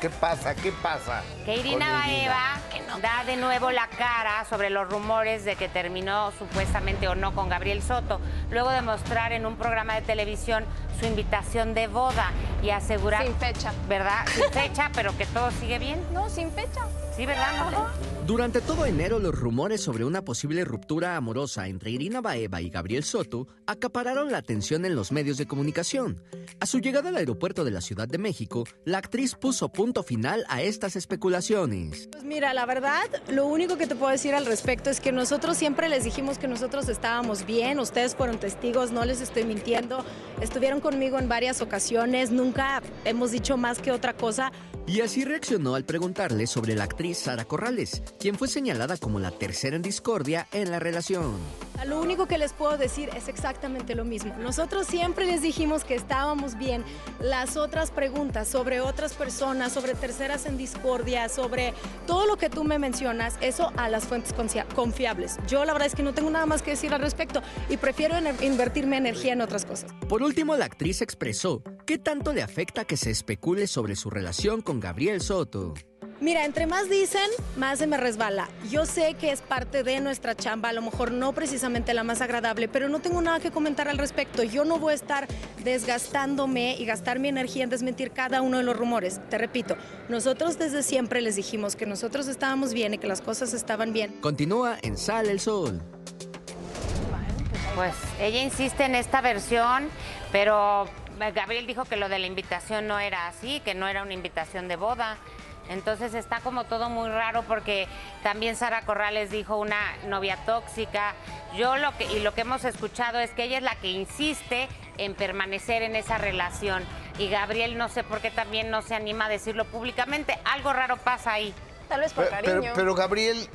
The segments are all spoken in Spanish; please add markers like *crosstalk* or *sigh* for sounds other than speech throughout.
¿Qué pasa? ¿Qué pasa? Que Irina Baeva da de nuevo la cara sobre los rumores de que terminó supuestamente o no con Gabriel Soto, luego de mostrar en un programa de televisión su invitación de boda y asegurar... Sin fecha. ¿Verdad? *laughs* Sin fecha, pero que todo sigue bien. No, sin fecha. Sí, ¿verdad? No? Durante todo enero, los rumores sobre una posible ruptura amorosa entre Irina Baeva y Gabriel Soto acapararon la atención en los medios de comunicación. A su llegada al aeropuerto de la Ciudad de México, la actriz puso punto final a estas especulaciones. Pues mira, la verdad, lo único que te puedo decir al respecto es que nosotros siempre les dijimos que nosotros estábamos bien, ustedes fueron testigos, no les estoy mintiendo, estuvieron conmigo en varias ocasiones, nunca hemos dicho más que otra cosa. Y así reaccionó al preguntarle sobre la actriz Sara Corrales, quien fue señalada como la tercera en discordia en la relación. Lo único que les puedo decir es exactamente lo mismo. Nosotros siempre les dijimos que estábamos bien. Las otras preguntas sobre otras personas, sobre terceras en discordia, sobre todo lo que tú me mencionas, eso a las fuentes confiables. Yo la verdad es que no tengo nada más que decir al respecto y prefiero ener- invertir mi energía en otras cosas. Por último, la actriz expresó qué tanto le afecta que se especule sobre su relación con Gabriel Soto. Mira, entre más dicen, más se me resbala. Yo sé que es parte de nuestra chamba, a lo mejor no precisamente la más agradable, pero no tengo nada que comentar al respecto. Yo no voy a estar desgastándome y gastar mi energía en desmentir cada uno de los rumores. Te repito, nosotros desde siempre les dijimos que nosotros estábamos bien y que las cosas estaban bien. Continúa en Sale el Sol. Pues ella insiste en esta versión, pero Gabriel dijo que lo de la invitación no era así, que no era una invitación de boda. Entonces está como todo muy raro porque también Sara Corrales dijo una novia tóxica. Yo lo que y lo que hemos escuchado es que ella es la que insiste en permanecer en esa relación y Gabriel no sé por qué también no se anima a decirlo públicamente. Algo raro pasa ahí. Tal vez por Pero, pero, cariño. pero Gabriel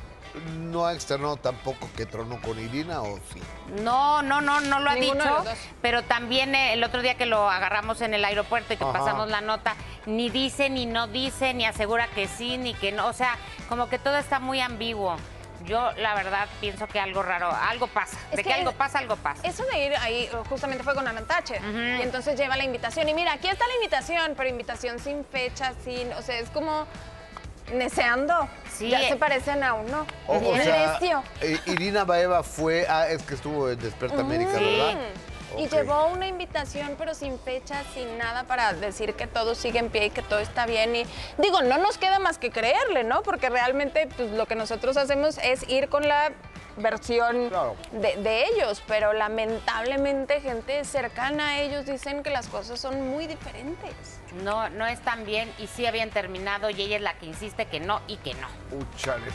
no ha externado tampoco que tronó con Irina, ¿o sí? No, no, no, no lo ha Ninguno dicho, pero también eh, el otro día que lo agarramos en el aeropuerto y que Ajá. pasamos la nota, ni dice, ni no dice, ni asegura que sí, ni que no, o sea, como que todo está muy ambiguo. Yo, la verdad, pienso que algo raro, algo pasa. Es de que, que algo es- pasa, algo pasa. Eso de ir ahí justamente fue con Anantache. Y entonces lleva la invitación. Y mira, aquí está la invitación, pero invitación sin fecha, sin. O sea, es como neceando. Sí. Ya se parecen a uno. O, o Bien sea, necio. eh, Irina Baeva fue, ah, es que estuvo en Desperta América, Sí. ¿verdad? Y llevó una invitación, pero sin fecha, sin nada para decir que todo sigue en pie y que todo está bien. Y digo, no nos queda más que creerle, ¿no? Porque realmente pues, lo que nosotros hacemos es ir con la versión Claro. de, de ellos, pero lamentablemente gente cercana a ellos dicen que las cosas son muy diferentes. No, no están bien y sí habían terminado y ella es la que insiste que no y que no. Chale.